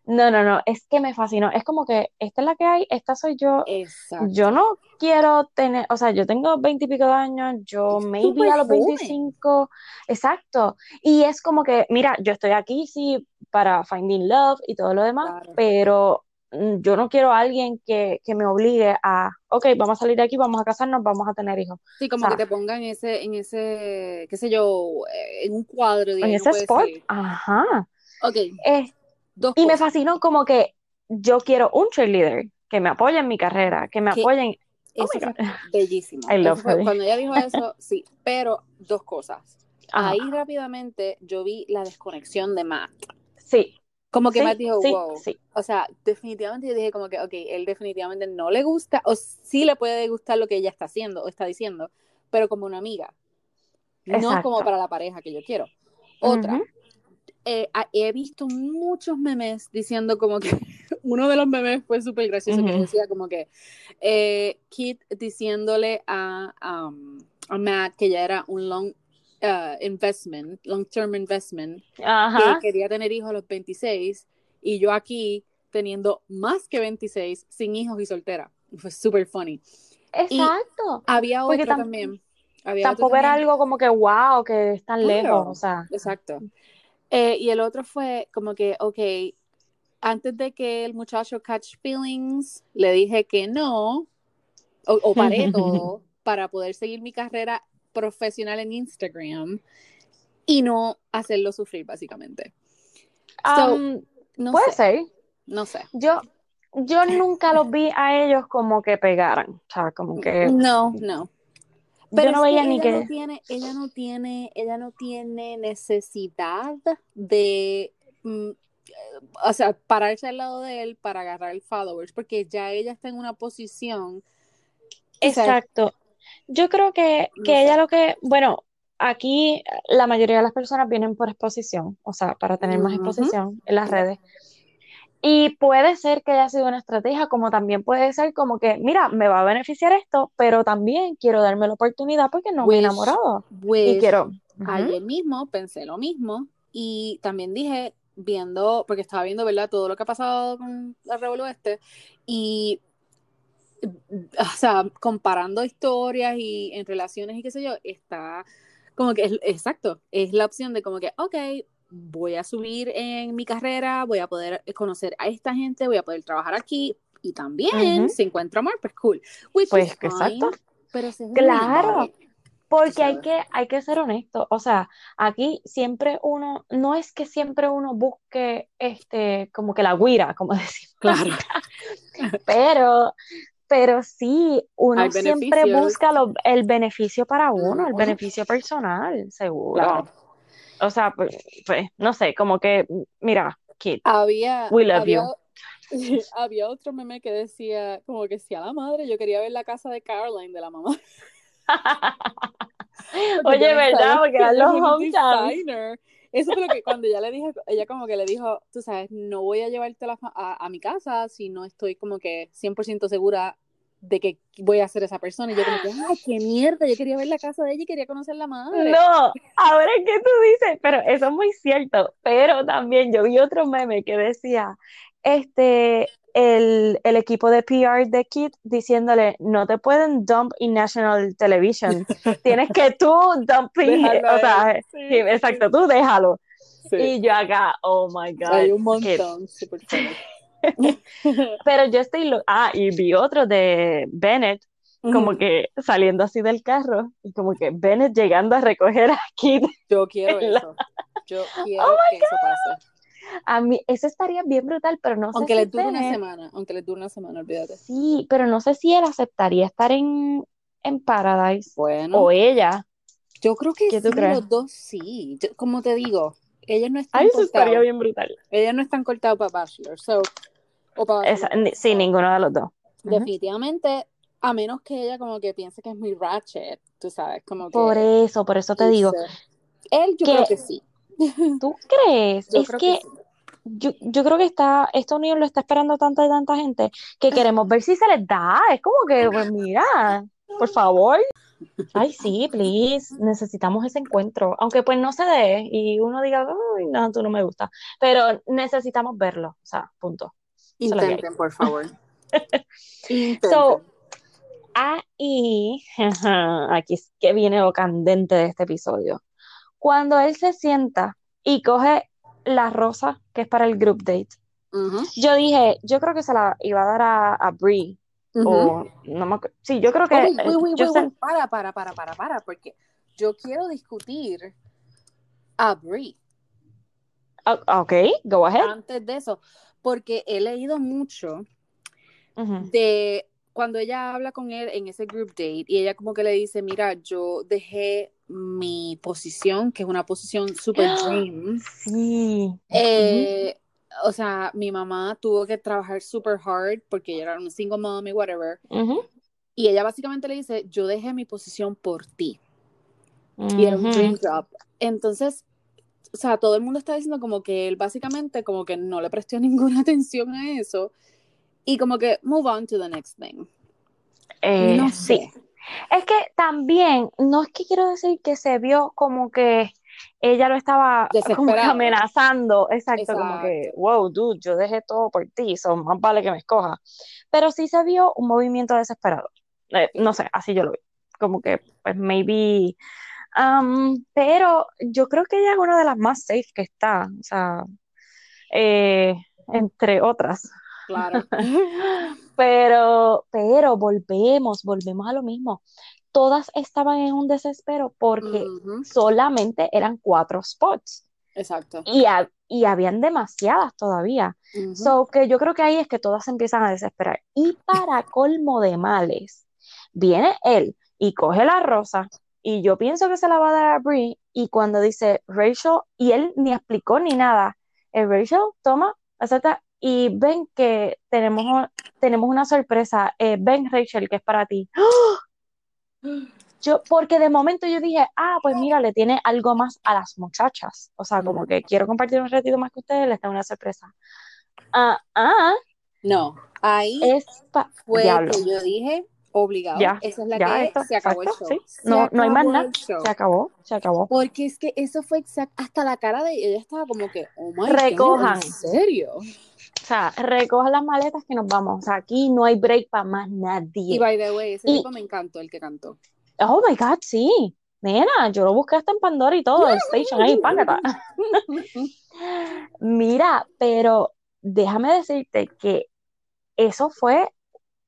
No, no, no, es que me fascinó. Es como que esta es la que hay, esta soy yo. Exacto. Yo no quiero tener, o sea, yo tengo veintipico de años, yo maybe a los veinticinco. Exacto. Y es como que, mira, yo estoy aquí, sí, para finding love y todo lo demás, Claro. pero yo no quiero a alguien que, que me obligue a, ok, vamos a salir de aquí, vamos a casarnos, vamos a tener hijos. Sí, como O sea, que te pongan en ese, en ese, qué sé yo, eh, en un cuadro de en ese sport, salir. ajá. Ok, Es- dos y me cosas. fascinó como que yo quiero un cheerleader que me apoye en mi carrera, que me Que apoyen. Oh Eso fue bellísimo. I Eso love fue- cuando ella dijo eso, sí, pero dos cosas. Ajá. Ahí rápidamente yo vi la desconexión de Matt. Sí, Como que sí, Matt dijo, sí, wow. sí. O sea, definitivamente yo dije como que, ok, él definitivamente no le gusta, o sí le puede gustar lo que ella está haciendo o está diciendo, pero como una amiga. No Exacto. como para la pareja que yo quiero. Otra, eh, a- he visto muchos memes diciendo como que uno de los memes fue súper gracioso que decía como que eh, Kit diciéndole a, um, a Matt que ya era un long uh, investment, long term investment, Ajá. que quería tener hijos a los 26 y yo aquí teniendo más que 26 sin hijos y soltera. Fue súper funny. Exacto. Había otro tam- también. Había otro Tampoco era también. algo como que wow, que es tan Claro. lejos, o sea. Exacto. Eh, y el otro fue como que, ok, antes de que el muchacho catch feelings, le dije que no, o, o paré todo para poder seguir mi carrera profesional en Instagram y no hacerlo sufrir, básicamente. So, Um, no puede sé, ser. no sé. Yo, yo nunca los vi a ellos como que pegaran, o sea, como que No, no. yo Pero no es que veía ni ella que... no tiene, ella no tiene, ella no tiene necesidad de, mm, o sea, pararse al lado de él para agarrar followers, porque ya ella está en una posición. Exacto. Yo creo que, No que sé. ella lo que, bueno, aquí la mayoría de las personas vienen por exposición, o sea, para tener más exposición en las redes. Y puede ser que haya sido una estrategia, como también puede ser como que, mira, me va a beneficiar esto, pero también quiero darme la oportunidad porque no me he Wish, enamorado. Y wish. quiero. Ujú. Ayer mismo pensé lo mismo y también dije, viendo, porque estaba viendo, ¿verdad? Todo lo que ha pasado con la Revolución este y, o sea, comparando historias y en relaciones y qué sé yo, está como que es exacto, es la opción de como que, ok, voy a subir en mi carrera, voy a poder conocer a esta gente, voy a poder trabajar aquí y también Ujú. si encuentro amor, pues cool. Which Pues is exacto. fine, pero si es Claro. Porque hay que, hay que ser honesto. O sea, aquí siempre uno, no es que siempre uno busque este, como que la guira, como decimos Claro. pero, pero sí, uno siempre busca lo- el beneficio para uno, el beneficio personal, seguro. Claro. O sea, pues, pues, no sé, como que, mira, kid, Había, we love había, you. había otro meme que decía, como que si a la madre, yo quería ver la casa de Caroline, de la mamá. Oye, ¿verdad? Porque eran los hometowns. Eso fue lo que cuando ella le dijo, ella como que le dijo, tú sabes, no voy a llevarte a, mi casa si no estoy como que 100% segura de que voy a ser esa persona. Y yo como que, ay, qué mierda, yo quería ver la casa de ella y quería conocer la madre. No, ahora que tú dices, pero eso es muy cierto, pero también yo vi otro meme que decía, este, el, el equipo de PR de Kid diciéndole, no te pueden dump in national television, tienes que tú dumping, o sea, él. sí, Sí, exacto, tú déjalo. sí. Y yo acá, oh my Hay God, un Kid. montón, funny. Pero yo estoy, lo- ah, y vi otro de Bennett, como que saliendo así del carro, y como que Bennett llegando a recoger a Kid Yo quiero la- eso. Yo quiero Oh que eso pase. A mí, eso estaría bien brutal, pero no sé Aunque si les dure una semana, aunque les dure una semana, olvídate. Sí, pero no sé si él aceptaría estar en, en Paradise Bueno, o ella. yo creo que ¿Qué tú sí, los dos sí. Yo- como te digo, ellos no están Ay, eso estaría bien brutal. Ellos no están cortados para Bachelor. So, o para Esa- Bachelor. sí, ninguno de los dos. Definitivamente, a menos que ella como que piense que es muy ratchet, tú sabes, como Por que... eso, por eso te no digo. Él yo que- creo que sí. ¿tú crees? Yo Es creo que que sí. yo, yo creo que está, esta unión lo está esperando tanta y tanta gente que queremos ver si se les da. Es como que, pues mira, por favor. Ay, sí, please, necesitamos ese encuentro. Aunque pues no se dé y uno diga, ay, no, tú no me gusta. Pero necesitamos verlo, o sea, punto. Intenten, por favor. Intenten. So, ahí, aquí es que viene lo candente de este episodio. Cuando él se sienta y coge la rosa, que es para el group date. Yo dije, yo creo que se la iba a dar a, a Brie. O no me Sí, yo creo que eh, wait, wait, yo. Para, para, para, para, para, porque yo quiero discutir a Brie Ah, ok, go ahead. antes de eso, porque he leído mucho de cuando ella habla con él en ese group date y ella como que le dice, mira, yo dejé mi posición, que es una posición super dream. Sí. Eh, o sea, mi mamá tuvo que trabajar super hard porque ella era una single mom y whatever. Y ella básicamente le dice, yo dejé mi posición por ti. Y era un dream job. Entonces, o sea, todo el mundo está diciendo como que él básicamente como que no le prestó ninguna atención a eso. Y como que move on to the next thing. Eh, No sí. sé. Es que también, no es que quiero decir que se vio como que ella lo estaba como que amenazando, exacto, como que, Exacto. wow, dude, yo dejé todo por ti, so más vale que me escoja. Pero sí se vio un movimiento desesperado. Eh, no sé, así yo lo vi. Como que, pues, maybe. um, pero yo creo que ella es una de las más safe que está, o sea, eh, entre otras. Claro. Pero, pero volvemos, volvemos a lo mismo. Todas estaban en un desespero porque solamente eran cuatro spots Exacto. y, ha- y habían demasiadas todavía. So que yo creo que ahí es que todas se empiezan a desesperar. Y para colmo de males, viene él y coge la rosa y yo pienso que se la va a dar a Brie y cuando dice Rachel, y él ni explicó ni nada, eh, Rachel, toma, acepta y ven que tenemos, tenemos una sorpresa, eh, ven Rachel, que es para ti. Yo, porque de momento yo dije, ah, pues mira, le tiene algo más a las muchachas. O sea, como que quiero compartir un ratito más con ustedes, les tengo una sorpresa. Ah, ah, No, ahí es fue diablo. que yo dije, obligado. Ya, Esa es la ya, que esto, se acabó exacto, el show. sí. No, no hay más nada. Se acabó, se acabó. Porque es que eso fue exacto, hasta la cara de ella estaba como que, oh my Recojan. God, ¿en serio? O sea, recoja las maletas que nos vamos. O sea, aquí no hay break para más Y nadie. by the way, ese Y- tipo me encantó, el que cantó. Oh my God, sí. Nena, yo lo busqué hasta en Pandora y todo, el station ahí, págata. Mira, pero déjame decirte que eso fue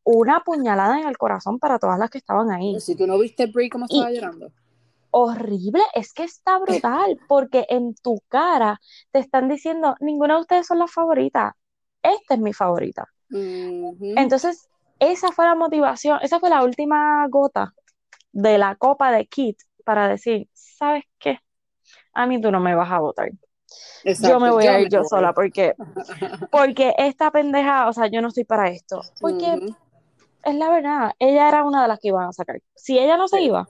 una puñalada en el corazón para todas las que estaban ahí. Si tú no viste Brie como estaba Y- llorando. Horrible, es que está brutal, porque en tu cara te están diciendo, ninguna de ustedes son las favoritas, esta es mi favorita. Entonces, esa fue la motivación, esa fue la última gota de la copa de Kit para decir, ¿sabes qué? A mí tú no me vas a votar. Yo Exacto, me voy a ir yo voy. sola porque, porque esta pendeja, o sea, yo no estoy para esto. Porque Ujú. es la verdad, ella era una de las que iban a sacar. Si ella no se iba,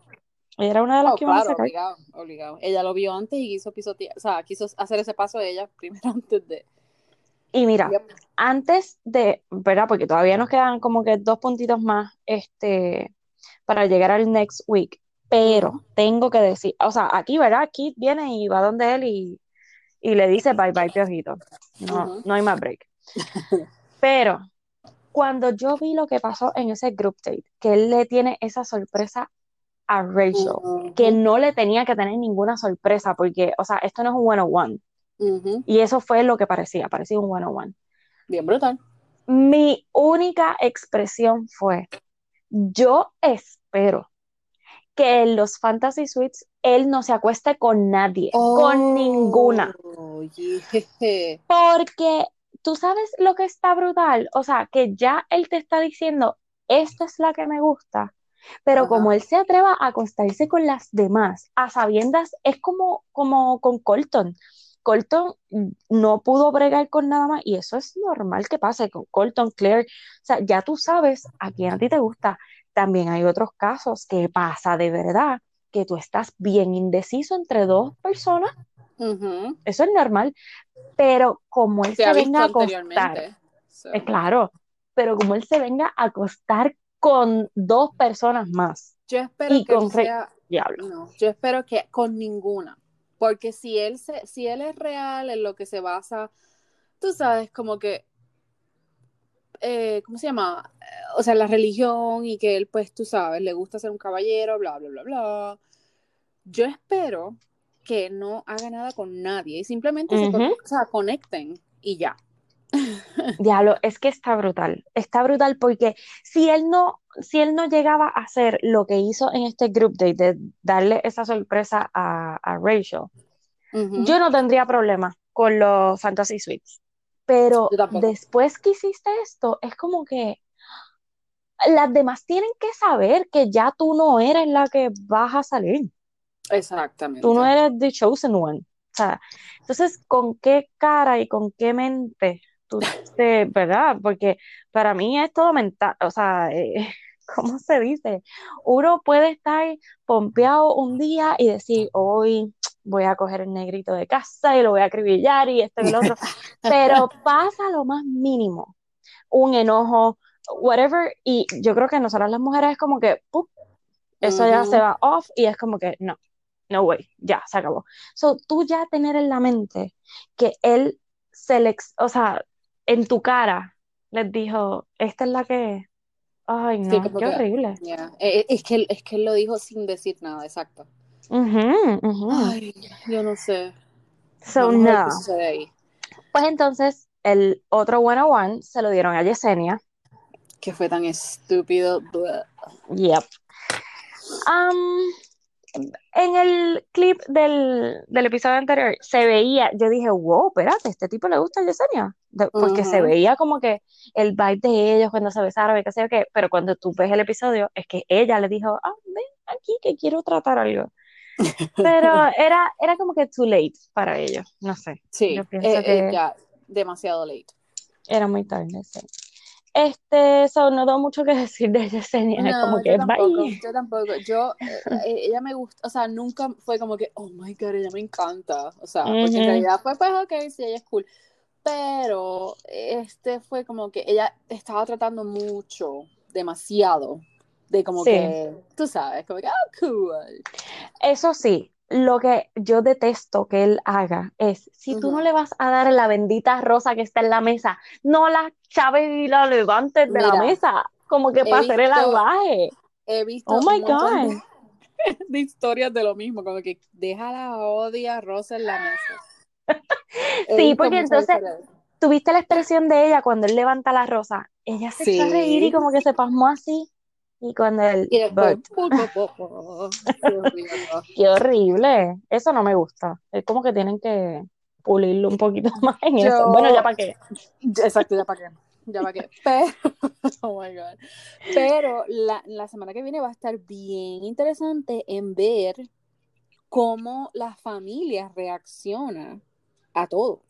ella era una de las Oh, que iban a sacar. obligado, obligado. Ella lo vio antes y quiso pisotear, o sea, quiso hacer ese paso ella primero antes de. Y mira, Yep. antes de, ¿verdad? Porque todavía nos quedan como que dos puntitos más, este, para llegar al next week. Pero tengo que decir, o sea, aquí, ¿verdad? Kit viene y va donde él y, y le dice bye bye, piojito. No, no hay más break. Pero cuando yo vi lo que pasó en ese group date, que él le tiene esa sorpresa a Rachel, que no le tenía que tener ninguna sorpresa, porque, o sea, esto no es un one-on-one. Y eso fue lo que parecía, parecía un one-on-one. Bien brutal. Mi única expresión fue, yo espero que en los Fantasy Suites él no se acueste con nadie, con ninguna, Oh, yeah. porque tú sabes lo que está brutal, o sea, que ya él te está diciendo, esta es la que me gusta, pero Ajá. como él se atreva a acostarse con las demás, a sabiendas, es como, como con Colton. Colton no pudo bregar con nada más y eso es normal que pase con Colton, Claire, o sea, ya tú sabes a quién a ti te gusta. También hay otros casos que pasa de verdad, que tú estás bien indeciso entre dos personas, eso es normal, pero como él Se venga a acostar, so. eh, claro, pero como él se venga a acostar con dos personas más, Yo espero y que con no Re- sea, diablo. no, yo espero que con ninguna, porque si él se, si él es real en lo que se basa, tú sabes, como que, eh, ¿cómo se llama? O sea, la religión y que él, pues, tú sabes, le gusta ser un caballero, bla, bla, bla, bla. Yo espero que no haga nada con nadie y simplemente se Ujú. o sea, conecten y ya. Diablo, es que está brutal, está brutal porque si él no, si él no llegaba a hacer lo que hizo en este group date de darle esa sorpresa a, a Rachel, yo no tendría problema con los Fantasy Suites. Pero después que hiciste esto, es como que las demás tienen que saber que ya tú no eres la que vas a salir. Exactamente. Tú no eres the chosen one. O sea, entonces, ¿con qué cara y con qué mente tú te, verdad? Porque para mí es todo mental, o sea, eh, ¿cómo se dice? Uno puede estar pompeado un día y decir, hoy voy a coger el negrito de casa y lo voy a acribillar y esto y lo otro, pero pasa lo más mínimo, un enojo, whatever, y yo creo que nosotras las mujeres es como que, ¡pup! eso ya se va off y es como que no, no way, ya se acabó. So, tú ya tener en la mente que él se le, o sea, en tu cara les dijo, esta es la que, ay no, qué que- horrible. Ya. Eh, es, que, él- es que él lo dijo sin decir nada, exacto. Ay, yo no sé. So, no. ahí. Pues entonces, el otro one-on-one se lo dieron a Yesenia. Que fue tan estúpido. Blah. Yep. Um, en el clip del, del episodio anterior se veía, yo dije, wow, espérate, este tipo le gusta a Yesenia. De- porque se veía como que el vibe de ellos cuando se besaron y qué sé yo qué, pero cuando tú ves el episodio, es que ella le dijo, ah, ven aquí que quiero tratar algo. Pero era, era como que too late para ellos, no sé. Sí, Yo pienso eh, eh, ya, demasiado late. era muy tarde, sí. Este, so, no tengo mucho que decir de Yesenia, es como No, que yo tampoco, bye. yo tampoco. Yo, eh, eh, ella me gusta, o sea, nunca fue como que, oh my god, ella me encanta. O sea, porque en realidad fue, pues, ok, sí, ella es cool. Pero este fue como que ella estaba tratando mucho, demasiado, de como Sí. que, tú sabes, como que, oh, cool. Eso sí, lo que yo detesto que él haga es, si tú no le vas a dar la bendita rosa que está en la mesa, no la chaves y la levantes de la mesa, como que para hacer el aguaje. He visto Oh my God. de, de historias de lo mismo, como que deja la odia rosa en la mesa. Sí, porque entonces tuviste la expresión de ella cuando él levanta la rosa. Ella se echó a reír y Sí. como que se pasmó así. Y cuando él, Y después, qué horrible. Eso no me gusta. Es como que tienen que pulirlo un poquito más en eso. Yo- Bueno, ya para qué. Exacto, ya para qué. Ya para qué. Pero, oh my God. Pero la, la semana que viene va a estar bien interesante en ver cómo las familias reaccionan a todo.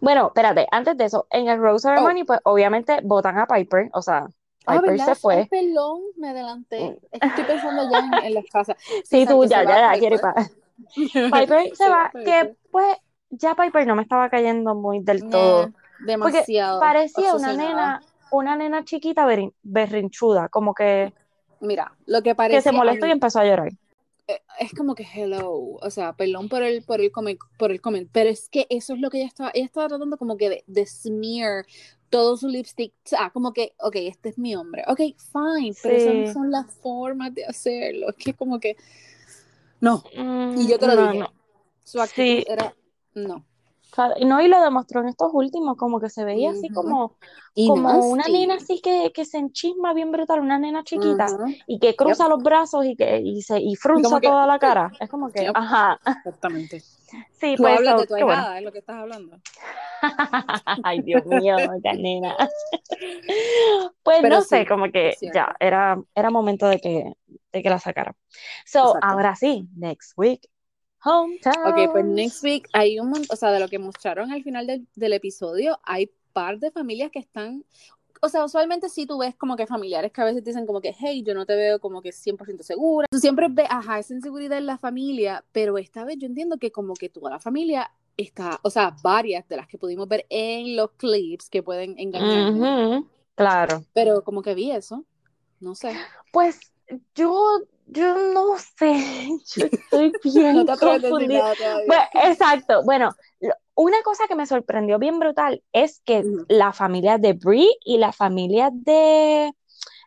Bueno, espérate, antes de eso, en el Rose Ceremony, pues obviamente votan a Piper, o sea, Piper ¿verdad? se fue. Ay, perdón, me adelanté. Que estoy pensando ya en, en las casas. Sí, tú ya, ya, ya, quiere Piper. pa- Piper se va, Piper. que pues ya Piper no me estaba cayendo muy del todo, porque demasiado. parecía una nena, una nena chiquita berrin- berrinchuda, como que, Mira, lo que que parece se molestó y empezó a llorar. es como que hello, o sea, perdón por el por el comment, por el comment, pero es que eso es lo que ella estaba, ella estaba tratando como que de, de smear todo su lipstick, sea, como que, ok, este es mi hombre, ok, fine, pero esas Sí. son las formas de hacerlo, es que como que, no, Mm, y yo te lo no, dije, no. su actitud Sí. era, no, No, y lo demostró en estos últimos, como que se veía así como, y como una nena así que, que se enchisma bien brutal, una nena chiquita. Y que cruza los brazos y que y se y frunza que- toda la cara. Es como que, Yep. ajá. Exactamente. Sí, Tú pues hablas so, de tu bueno. ahijada, es lo que estás hablando. Ay, Dios mío, nena. Pues Pero no sí, sé, como que ya era, era momento de que, de que la sacara. So, Exacto. ahora sí, next week, hometown. Ok, pues next week hay un montón, o sea, de lo que mostraron al final del, del episodio, hay par de familias que están, o sea, usualmente sí tú ves como que familiares que a veces dicen como que, hey, yo no te veo como que 100% segura. Tú siempre ves, ajá, esa inseguridad en la familia, pero esta vez yo entiendo que como que toda la familia está, o sea, varias de las que pudimos ver en los clips que pueden engañarnos, Ujú, claro. pero como que vi eso, no sé. Pues yo, yo no sé, yo estoy bien No te confundida. Bueno, exacto. Bueno, lo- una cosa que me sorprendió bien brutal es que Ujú. la familia de Brie y la familia de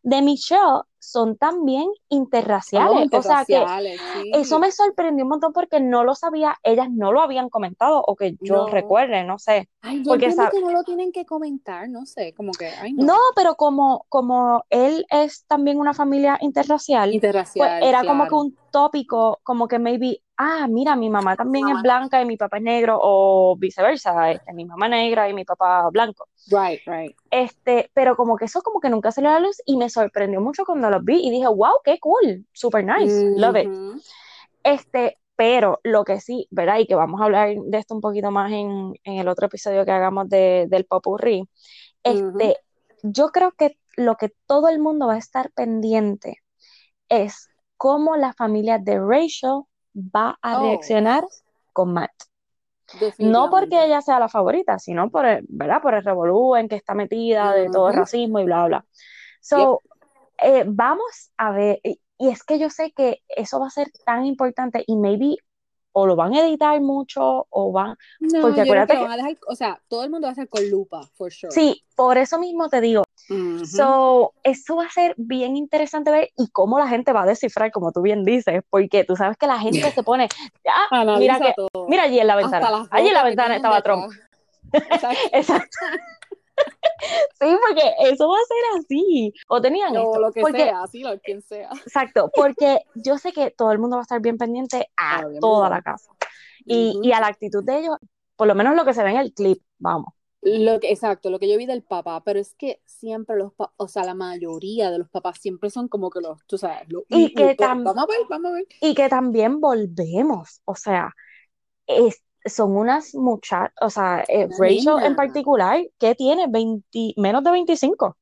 de Michelle son también interraciales. Oh, o sea que interraciales, sí. eso me sorprendió un montón porque no lo sabía, ellas no lo habían comentado o que yo No. recuerde, no sé. Ay, yo porque que no lo tienen que comentar, no sé, como que, ay, no. No, pero como, como él es también una familia interracial, pues Interracial, era como que claro. un tópico, como que maybe, ah, mira, mi mamá también es blanca y mi papá es negro, o viceversa, este, mi mamá negra y mi papá blanco. Right, right. Este, pero como que eso como que nunca salió a la luz y me sorprendió mucho cuando los vi y dije, wow, qué cool, super nice, love it. Ujú. Este, pero lo que sí, ¿verdad? Y que vamos a hablar de esto un poquito más en, en el otro episodio que hagamos de, del popurrí. Este, yo creo que lo que todo el mundo va a estar pendiente es cómo la familia de Rachel va a Oh. reaccionar con Matt. No porque ella sea la favorita, sino por el, ¿verdad? Por el revolú en que está metida de todo el racismo y bla, bla. So, eh, vamos a ver, y es que yo sé que eso va a ser tan importante y maybe o lo van a editar mucho o van, No, porque acuérdate que lo que- van a dejar, o sea, todo el mundo va a estar con lupa, for sure. sí, por eso mismo te digo, Ujú. So, eso va a ser bien interesante ver y cómo la gente va a descifrar, como tú bien dices, porque tú sabes que la gente se pone, ah, mira que, todo. mira allí en la ventana, allí en la ventana estaba Trump. Exacto. Sí, porque eso va a ser así. O tenían O esto. lo que porque, sea, sí, lo quien sea. Exacto, porque yo sé que todo el mundo va a estar bien pendiente a Obviamente. toda la casa. Y, Ujú. y a la actitud de ellos, por lo menos lo que se ve en el clip, vamos. Lo que, exacto, lo que yo vi del papá, pero es que siempre los papás, o sea, la mayoría de los papás siempre son como que los, tú sabes, los Y que pero tam- vamos a ver, vamos a ver. Y que también volvemos, o sea, es- son unas muchachas, o sea, eh, Rachel en particular, que tiene 20, menos de 25.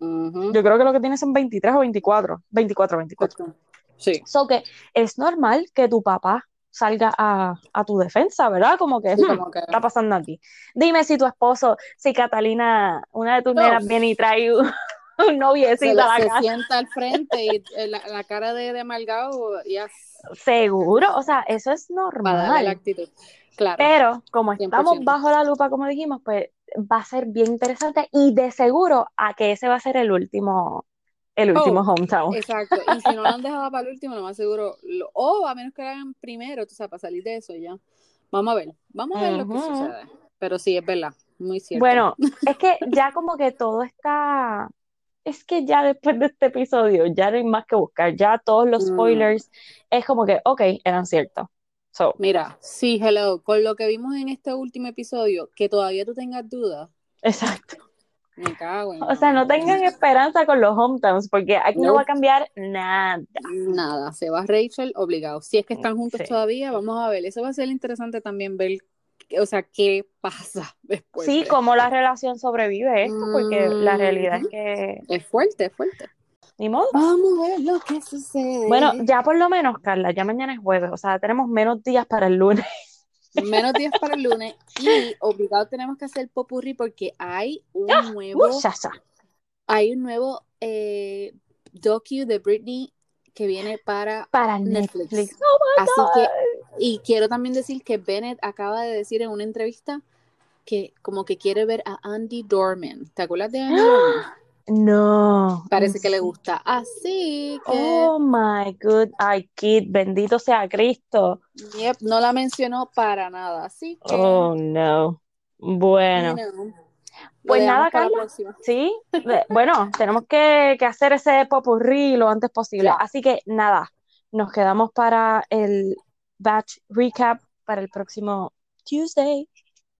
Ujú. Yo creo que lo que tiene son 23 o 24. 24, 24. Exacto. Sí. So que es normal que tu papá salga a, a tu defensa, ¿verdad? Como que, Sí, hmm, como que- ¿qué está pasando aquí? Dime si tu esposo, si Catalina, una de tus No. nenas viene y trae un, un Se, noviecito la- a la se casa. sienta al frente y eh, la, la cara de, de amargado ya Seguro, o sea, eso es normal. la actitud. Claro. Pero como estamos 100%. bajo la lupa, como dijimos, pues va a ser bien interesante y de seguro a que ese va a ser el último, el último Oh, hometown. Exacto. Y si no lo han dejado para el último, lo más seguro. O a menos que lo hagan primero, tú sabes, para salir de eso ya. Vamos a ver. Vamos a ver lo que sucede. Pero sí, es verdad. Muy cierto. Bueno, es que ya como que todo está, es que ya después de este episodio ya no hay más que buscar, ya todos los Mm. spoilers es como que, ok, eran ciertos. So, Mira, sí, hello. Con lo que vimos en este último episodio, que todavía tú tengas dudas, exacto. me cago en O sea, no tengan esperanza con los hometowns porque aquí no No. va a cambiar nada. Nada, se va Rachel obligado. Si es que están juntos Sí. todavía, vamos a ver. Eso va a ser interesante también ver, o sea, qué pasa después. Sí, de cómo la relación sobrevive esto, porque la realidad es que Es fuerte, es fuerte. ni modo. Vamos a ver lo que sucede. Bueno, ya por lo menos, Carla, ya mañana es jueves, o sea, tenemos menos días para el lunes. Menos días para el lunes y obligado tenemos que hacer popurrí porque hay un nuevo, Muchacha. hay un nuevo eh, docu de Britney que viene para Para Netflix. Netflix. Oh Así God. que, y quiero también decir que Bennett acaba de decir en una entrevista que como que quiere ver a Andy Dorman. ¿Te acuerdas de Andy Dorman? No. Parece que le ¿en gusta. Así que, Oh my good, ay, Kid, bendito sea Cristo. yep, no la mencionó para nada. Así que, Oh no. Bueno, Pues nada, Carla. sí, bueno, tenemos que, que hacer ese popurrí lo antes posible. Así que nada, nos quedamos para el batch recap para el próximo Tuesday.